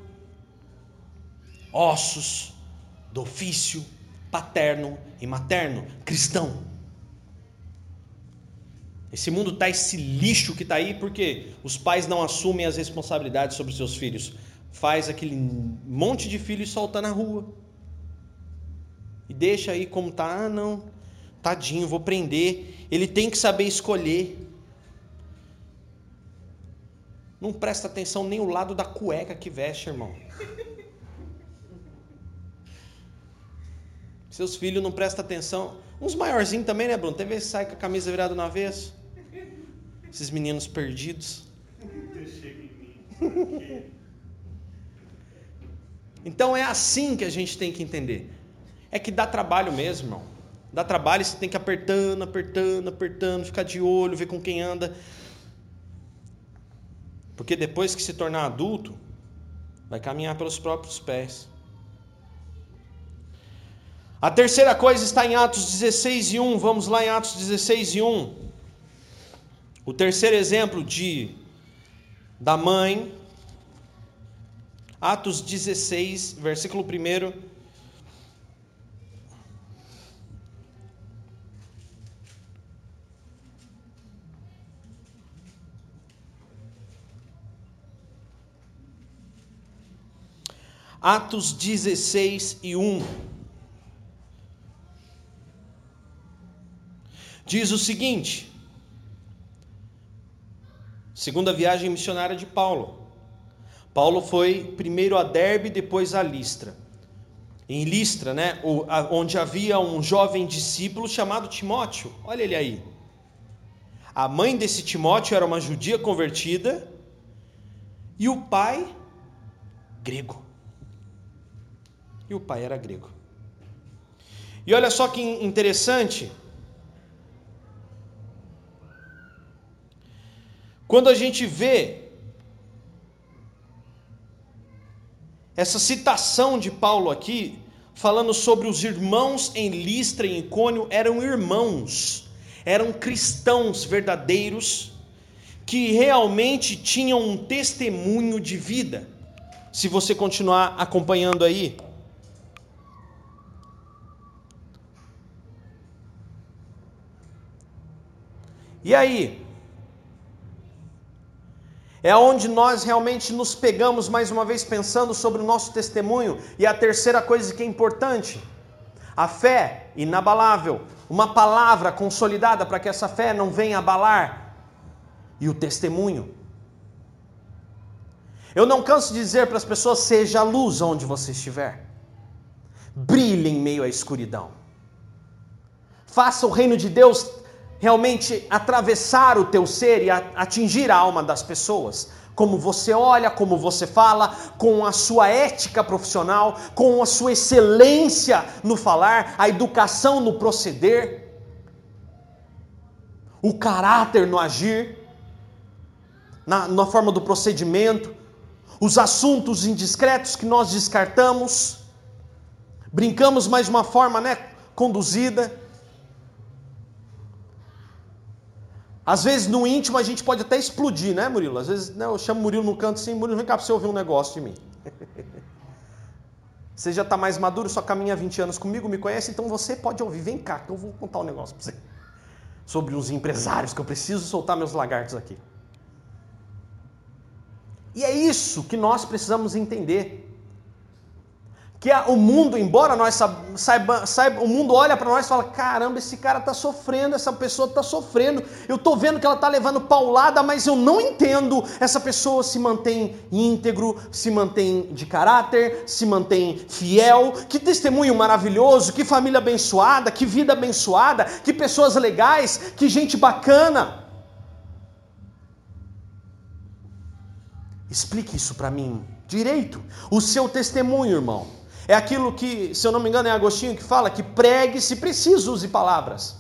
Ossos do ofício paterno e materno, cristão. Esse mundo está esse lixo que está aí porque os pais não assumem as responsabilidades sobre seus filhos. Faz aquele monte de filhos e solta na rua. E deixa aí como tá, ah, não, tadinho, vou prender. Ele tem que saber escolher. Não presta atenção nem o lado da cueca que veste, irmão. Seus filhos não prestam atenção. Uns maiorzinhos também, né, Bruno? Tem vezes que sai com a camisa virada no avesso esses meninos perdidos. Então é assim que a gente tem que entender. É que dá trabalho mesmo, irmão. Dá trabalho você tem que apertando, apertando, apertando, ficar de olho, ver com quem anda. Porque depois que se tornar adulto, vai caminhar pelos próprios pés. A terceira coisa está em Atos 16 e 1. Vamos lá em Atos 16 e 1. O terceiro exemplo de da mãe, Atos 16, versículo 1. Atos 16 e 1. Diz o seguinte: Segunda viagem missionária de Paulo. Paulo foi primeiro a Derbe, depois a Listra. Em Listra, né, onde havia um jovem discípulo chamado Timóteo. Olha ele aí. A mãe desse Timóteo era uma judia convertida e o pai grego. E o pai era grego. E olha só que interessante, Quando a gente vê essa citação de Paulo aqui, falando sobre os irmãos em Listra e Icônio, eram irmãos, eram cristãos verdadeiros, que realmente tinham um testemunho de vida. Se você continuar acompanhando aí. E aí? É onde nós realmente nos pegamos mais uma vez pensando sobre o nosso testemunho. E a terceira coisa que é importante: a fé inabalável, uma palavra consolidada para que essa fé não venha abalar, e o testemunho. Eu não canso de dizer para as pessoas: seja a luz onde você estiver, brilhe em meio à escuridão, faça o reino de Deus realmente atravessar o teu ser e atingir a alma das pessoas. Como você olha, como você fala, com a sua ética profissional, com a sua excelência no falar, a educação no proceder, o caráter no agir, na, na forma do procedimento, os assuntos indiscretos que nós descartamos, brincamos mais uma forma né, conduzida. Às vezes no íntimo a gente pode até explodir, né, Murilo? Às vezes né, eu chamo Murilo no canto assim, Murilo, vem cá para você ouvir um negócio de mim. Você já está mais maduro, só caminha 20 anos comigo, me conhece, então você pode ouvir. Vem cá, que eu vou contar um negócio para você. Sobre uns empresários, que eu preciso soltar meus lagartos aqui. E é isso que nós precisamos entender que o mundo, embora nós saiba, saiba o mundo olha para nós e fala: caramba, esse cara está sofrendo, essa pessoa está sofrendo, eu estou vendo que ela está levando paulada, mas eu não entendo. Essa pessoa se mantém íntegro, se mantém de caráter, se mantém fiel. Que testemunho maravilhoso, que família abençoada, que vida abençoada, que pessoas legais, que gente bacana. Explique isso para mim direito. O seu testemunho, irmão. É aquilo que, se eu não me engano, é Agostinho que fala que pregue se preciso, use palavras.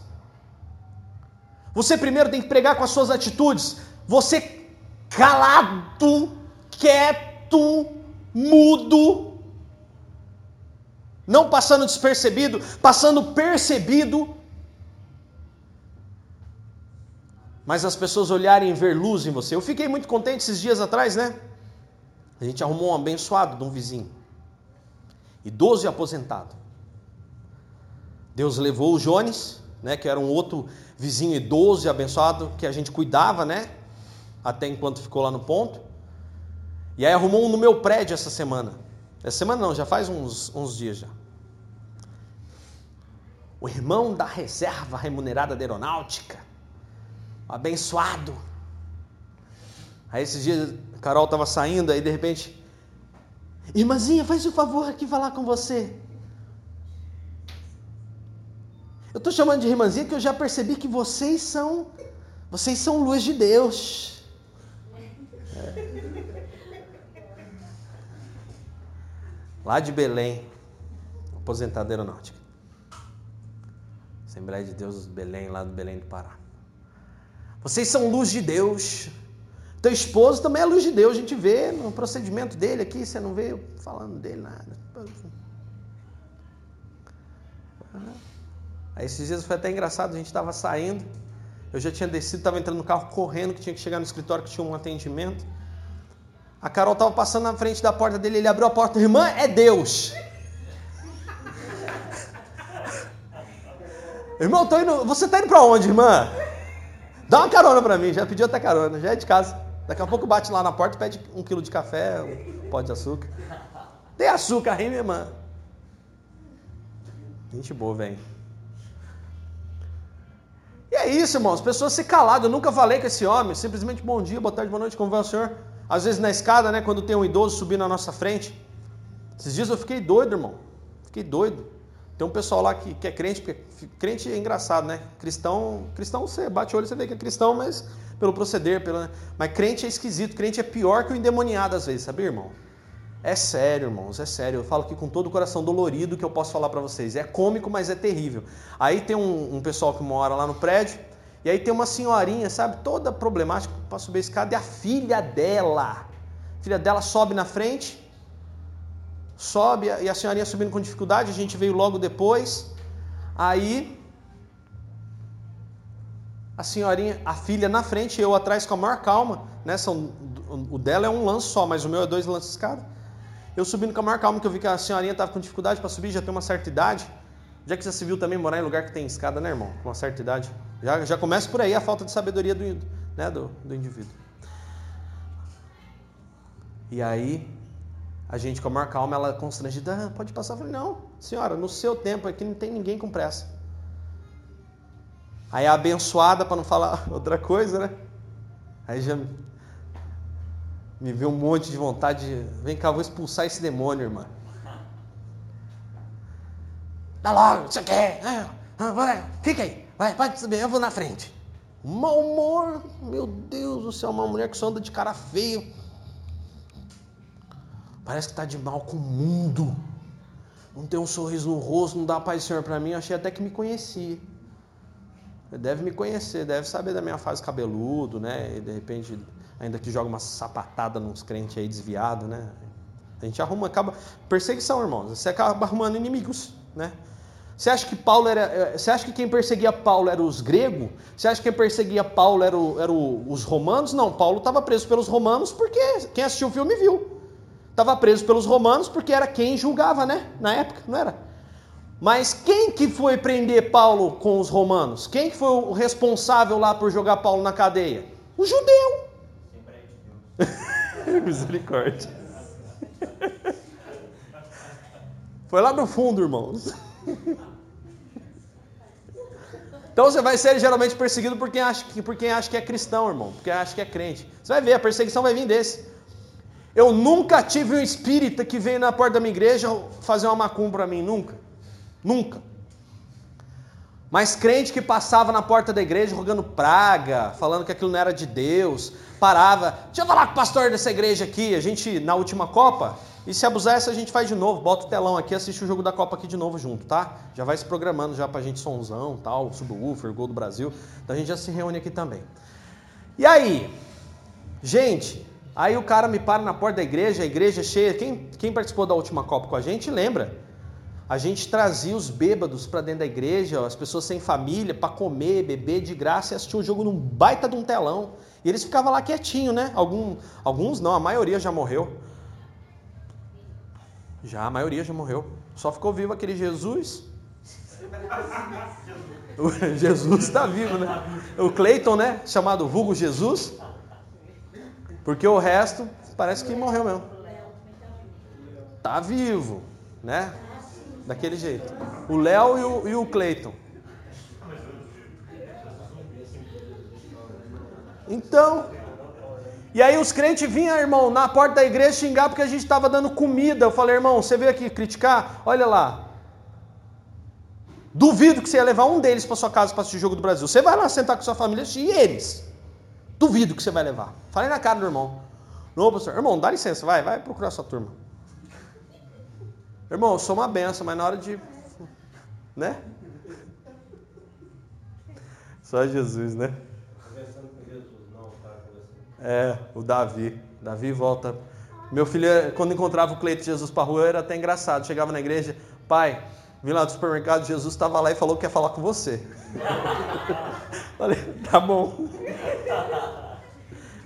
Você primeiro tem que pregar com as suas atitudes. Você calado, quieto, mudo, não passando despercebido, passando percebido. Mas as pessoas olharem e ver luz em você. Eu fiquei muito contente esses dias atrás, né? A gente arrumou um abençoado de um vizinho idoso e aposentado. Deus levou o Jones, né, que era um outro vizinho idoso e abençoado que a gente cuidava, né, até enquanto ficou lá no ponto. E aí arrumou um no meu prédio essa semana. Essa semana não, já faz uns, uns dias já. O irmão da reserva remunerada da aeronáutica, abençoado. Aí esses dias Carol estava saindo, aí de repente Irmãzinha, faz o favor aqui falar com você. Eu estou chamando de irmãzinha porque eu já percebi que vocês são, vocês são luz de Deus. É. Lá de Belém, aposentado aeronáutica. Assembleia de Deus Belém, lá do Belém do Pará. Vocês são luz de Deus. Teu esposo também é luz de Deus, a gente vê no procedimento dele aqui, você não vê falando dele nada. Aí esses dias foi até engraçado, a gente estava saindo, eu já tinha descido, estava entrando no carro correndo, que tinha que chegar no escritório que tinha um atendimento. A Carol estava passando na frente da porta dele, ele abriu a porta, irmã, é Deus. Irmão, tô indo, você está indo para onde, irmã? Dá uma carona para mim, já pediu até carona, já é de casa. Daqui a pouco bate lá na porta e pede um quilo de café, um pó de açúcar. Tem açúcar aí, minha irmã? Gente boa, vem. E é isso, irmãos. Pessoas se caladas. Eu nunca falei com esse homem. Simplesmente bom dia, boa tarde, boa noite, como vai o senhor? Às vezes na escada, né? Quando tem um idoso subindo na nossa frente. Esses dias eu fiquei doido, irmão. Fiquei doido. Tem um pessoal lá que, que é crente, porque crente é engraçado, né? Cristão, cristão você bate o olho e você vê que é cristão, mas pelo proceder, pelo... mas crente é esquisito, crente é pior que o endemoniado às vezes, sabia, irmão? É sério, irmãos, é sério. Eu falo aqui com todo o coração dolorido que eu posso falar para vocês. É cômico, mas é terrível. Aí tem um, um, pessoal que mora lá no prédio, e aí tem uma senhorinha, sabe, toda problemática para subir a escada, e a filha dela, a filha dela sobe na frente, sobe, e a senhorinha subindo com dificuldade, a gente veio logo depois. Aí a senhorinha, a filha na frente, eu atrás com a maior calma, né? São, o dela é um lance só, mas o meu é dois lances escada. Eu subindo com a maior calma, que eu vi que a senhorinha estava com dificuldade para subir, já tem uma certa idade. Já que já se viu também morar em lugar que tem escada, né, irmão? Com uma certa idade. Já, já começa por aí a falta de sabedoria do, né, do, do indivíduo. E aí, a gente com a maior calma, ela constrangida, ah, pode passar. Eu falei, não, senhora, no seu tempo aqui não tem ninguém com pressa. Aí a abençoada, para não falar outra coisa, né? Aí já me veio um monte de vontade de, vem cá, vou expulsar esse demônio, irmã. Dá logo, você quer? vai, fica aí, vai, pode subir, eu vou na frente. Mau humor, meu Deus do céu, uma mulher que só anda de cara feio. Parece que está de mal com o mundo. Não tem um sorriso no rosto, não dá paz do Senhor para mim. Eu achei até que me conhecia. Deve me conhecer, deve saber da minha fase cabeludo, né? E de repente, ainda que joga uma sapatada nos crentes aí desviado, né? A gente arruma, acaba. Perseguição, irmãos. Você acaba arrumando inimigos, né? Você acha que Paulo era. Eh, você acha que quem perseguia Paulo era os gregos? Você acha que quem perseguia Paulo era, o, era o, os romanos? Não, Paulo estava preso pelos romanos porque quem assistiu o filme viu. Estava preso pelos romanos porque era quem julgava, né? Na época, não era? Mas quem que foi prender Paulo com os romanos? Quem que foi o responsável lá por jogar Paulo na cadeia? O judeu. Misericórdia. Foi lá no fundo, irmãos. Então você vai ser geralmente perseguido por quem acha que, por quem acha que é cristão, irmão, porque acha que é crente. Você vai ver, a perseguição vai vir desse. Eu nunca tive um espírita que veio na porta da minha igreja fazer uma macumba para mim, nunca. Nunca. Mas crente que passava na porta da igreja rogando praga, falando que aquilo não era de Deus, parava, deixa eu falar com o pastor dessa igreja aqui, a gente, na última Copa, e se abusar essa a gente faz de novo, bota o telão aqui, assiste o jogo da Copa aqui de novo junto, tá? Já vai se programando já pra gente sonzão, tal, subwoofer, gol do Brasil, então a gente já se reúne aqui também. E aí, gente, Aí o cara me para na porta da igreja, a igreja é cheia. Quem, quem participou da última Copa com a gente lembra? A gente trazia os bêbados para dentro da igreja, as pessoas sem família, para comer, beber de graça e assistir um jogo num baita de um telão. E eles ficavam lá quietinho, né? Algum, alguns não, a maioria já morreu. Já, a maioria já morreu. Só ficou vivo aquele Jesus. Jesus está vivo, né? O Cleiton, né? Chamado Vulgo Jesus. Porque o resto parece que morreu mesmo. Tá vivo, né? Daquele jeito. O Léo e o, e o Cleiton. Então, e aí os crentes vinham, irmão, na porta da igreja xingar porque a gente estava dando comida. Eu falei, irmão, você veio aqui criticar? Olha lá. Duvido que você ia levar um deles para sua casa para assistir o jogo do Brasil. Você vai lá sentar com sua família e eles. Duvido que você vai levar. Falei na cara do irmão. Não, pastor. Irmão, dá licença, vai, vai procurar sua turma. Irmão, eu sou uma benção, mas na hora de. Né? Só Jesus, né? É, o Davi. Davi volta. Meu filho, quando encontrava o Cleito Jesus para rua, era até engraçado. Chegava na igreja, pai, vim lá do supermercado, Jesus estava lá e falou que quer falar com você. Falei, tá bom.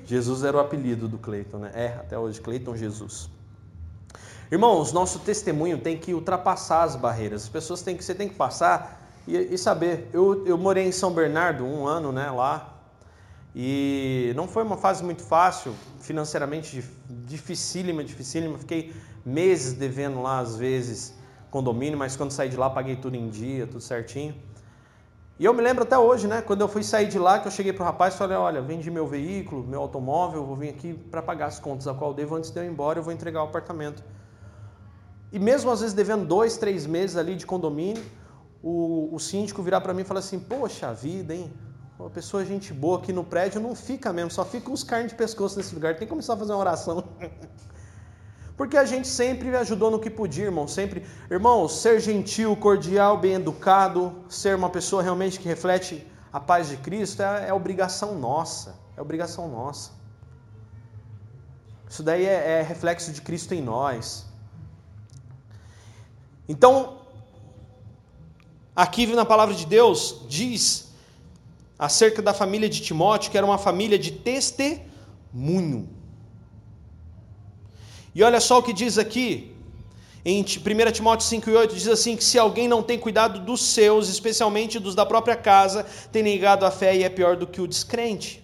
Jesus era o apelido do Cleiton, né? É, até hoje, Cleiton Jesus. Irmãos, nosso testemunho tem que ultrapassar as barreiras. As pessoas têm que, você tem que passar e, e saber. Eu, eu morei em São Bernardo um ano, né, lá. E não foi uma fase muito fácil, financeiramente dificílima, dificílima. Fiquei meses devendo lá, às vezes, condomínio, mas quando saí de lá paguei tudo em dia, tudo certinho. E eu me lembro até hoje, né? Quando eu fui sair de lá, que eu cheguei para o rapaz e falei: Olha, vendi meu veículo, meu automóvel, vou vir aqui para pagar as contas a qual devo antes de eu ir embora, eu vou entregar o apartamento. E mesmo às vezes devendo dois, três meses ali de condomínio, o, o síndico virar para mim e falar assim: Poxa vida, hein? Uma pessoa gente boa aqui no prédio não fica mesmo, só fica uns carnes de pescoço nesse lugar. Tem que começar a fazer uma oração. Porque a gente sempre ajudou no que podia, irmão. Sempre, irmão, ser gentil, cordial, bem educado, ser uma pessoa realmente que reflete a paz de Cristo é, é obrigação nossa. É obrigação nossa. Isso daí é, é reflexo de Cristo em nós. Então, aqui na palavra de Deus diz acerca da família de Timóteo, que era uma família de testemunho. E olha só o que diz aqui, em 1 Timóteo 5,8 diz assim: que se alguém não tem cuidado dos seus, especialmente dos da própria casa, tem negado a fé e é pior do que o descrente.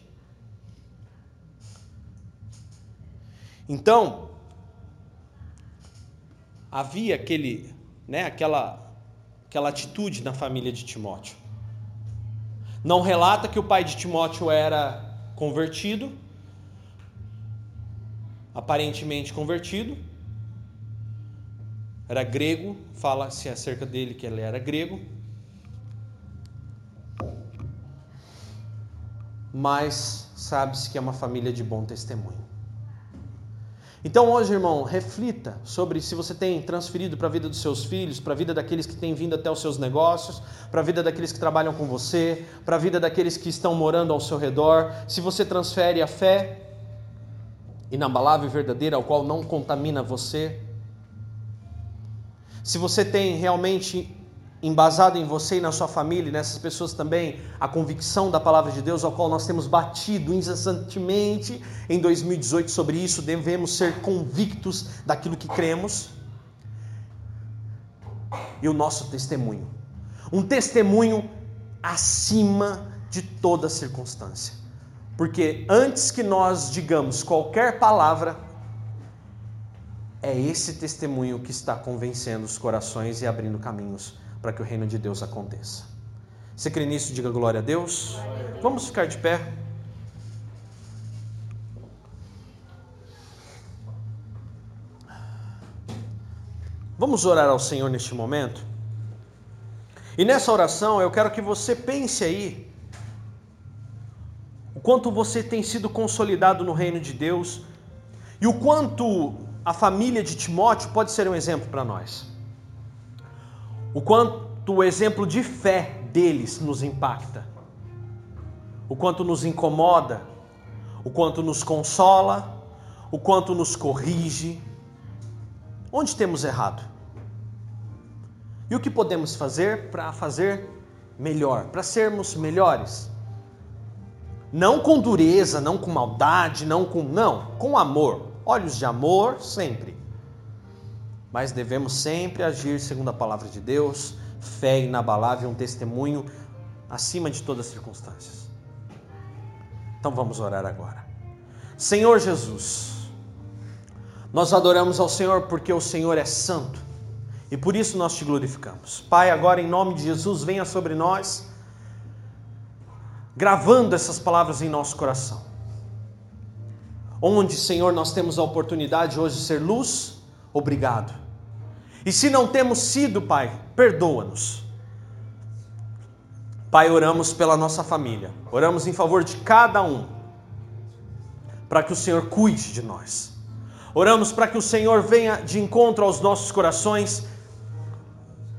Então, havia aquele, né, aquela, aquela atitude na família de Timóteo. Não relata que o pai de Timóteo era convertido, aparentemente convertido, era grego, fala-se acerca dele que ele era grego, mas sabe-se que é uma família de bom testemunho. Então hoje, irmão, reflita sobre se você tem transferido para a vida dos seus filhos, para a vida daqueles que têm vindo até os seus negócios, para a vida daqueles que trabalham com você, para a vida daqueles que estão morando ao seu redor, se você transfere a fé inabalável e verdadeira, ao qual não contamina você. Se você tem realmente embasado em você e na sua família, e nessas pessoas também, a convicção da palavra de Deus, ao qual nós temos batido incessantemente em 2018 sobre isso, devemos ser convictos daquilo que cremos. E o nosso testemunho. Um testemunho acima de toda circunstância. Porque antes que nós digamos qualquer palavra, é esse testemunho que está convencendo os corações e abrindo caminhos para que o reino de Deus aconteça. Você crê nisso? Diga glória a Deus. Vamos ficar de pé. Vamos orar ao Senhor neste momento. E nessa oração eu quero que você pense aí quanto você tem sido consolidado no reino de Deus e o quanto a família de Timóteo pode ser um exemplo para nós o quanto o exemplo de fé deles nos impacta, o quanto nos incomoda, o quanto nos consola, o quanto nos corrige. Onde temos errado? E o que podemos fazer para fazer melhor, para sermos melhores? Não com dureza, não com maldade, não com não, com amor. Olhos de amor sempre mas devemos sempre agir segundo a palavra de Deus, fé inabalável, um testemunho acima de todas as circunstâncias. Então vamos orar agora. Senhor Jesus, nós adoramos ao Senhor porque o Senhor é santo e por isso nós te glorificamos. Pai, agora em nome de Jesus, venha sobre nós, gravando essas palavras em nosso coração. Onde, Senhor, nós temos a oportunidade hoje de ser luz, obrigado. E se não temos sido, Pai, perdoa-nos. Pai, oramos pela nossa família, oramos em favor de cada um, para que o Senhor cuide de nós. Oramos para que o Senhor venha de encontro aos nossos corações,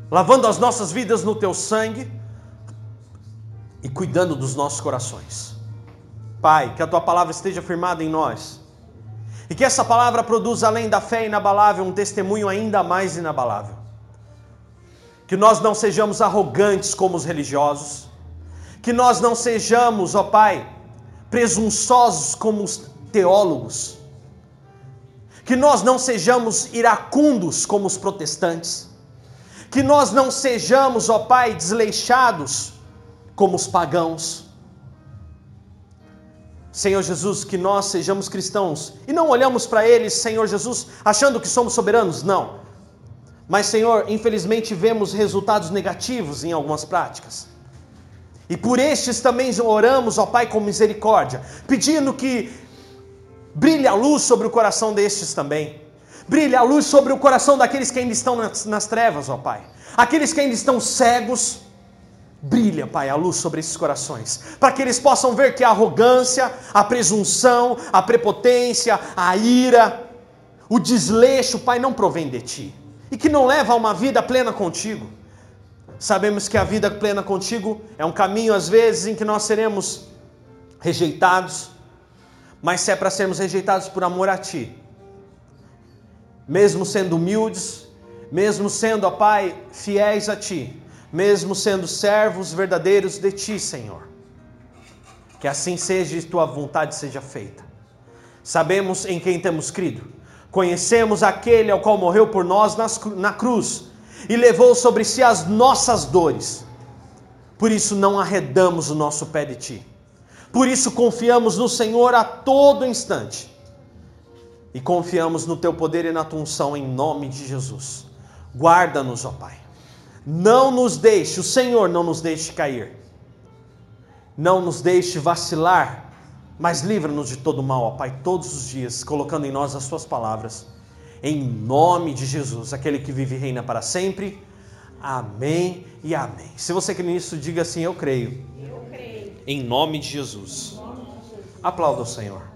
lavando as nossas vidas no teu sangue e cuidando dos nossos corações. Pai, que a tua palavra esteja firmada em nós e que essa palavra produza, além da fé inabalável, um testemunho ainda mais inabalável. Que nós não sejamos arrogantes como os religiosos. Que nós não sejamos, ó Pai, presunçosos como os teólogos. Que nós não sejamos iracundos como os protestantes. Que nós não sejamos, ó Pai, desleixados como os pagãos Senhor Jesus, que nós sejamos cristãos e não olhamos para eles, Senhor Jesus, achando que somos soberanos, não. Mas, Senhor, infelizmente vemos resultados negativos em algumas práticas. E por estes também oramos, ó Pai, com misericórdia, pedindo que brilhe a luz sobre o coração destes também. Brilhe a luz sobre o coração daqueles que ainda estão nas, nas trevas, ó Pai. Aqueles que ainda estão cegos, Brilha, Pai, a luz sobre esses corações, para que eles possam ver que a arrogância, a presunção, a prepotência, a ira, o desleixo, Pai, não provém de Ti e que não leva a uma vida plena contigo. Sabemos que a vida plena contigo é um caminho, às vezes, em que nós seremos rejeitados, mas se é para sermos rejeitados por amor a Ti, mesmo sendo humildes, mesmo sendo, ó Pai, fiéis a Ti mesmo sendo servos verdadeiros de Ti, Senhor. Que assim seja e tua vontade seja feita. Sabemos em quem temos crido. Conhecemos aquele ao qual morreu por nós na cruz e levou sobre si as nossas dores. Por isso não arredamos o nosso pé de ti. Por isso confiamos no Senhor a todo instante. E confiamos no teu poder e na tua unção em nome de Jesus. Guarda-nos, ó Pai. Não nos deixe, o Senhor não nos deixe cair. Não nos deixe vacilar, mas livra-nos de todo mal, ó Pai, todos os dias, colocando em nós as tuas palavras. Em nome de Jesus, aquele que vive e reina para sempre. Amém e amém. Se você crê nisso, diga assim: Eu creio. Eu creio. Em nome de Jesus. Em nome de Jesus. Aplauda o Senhor.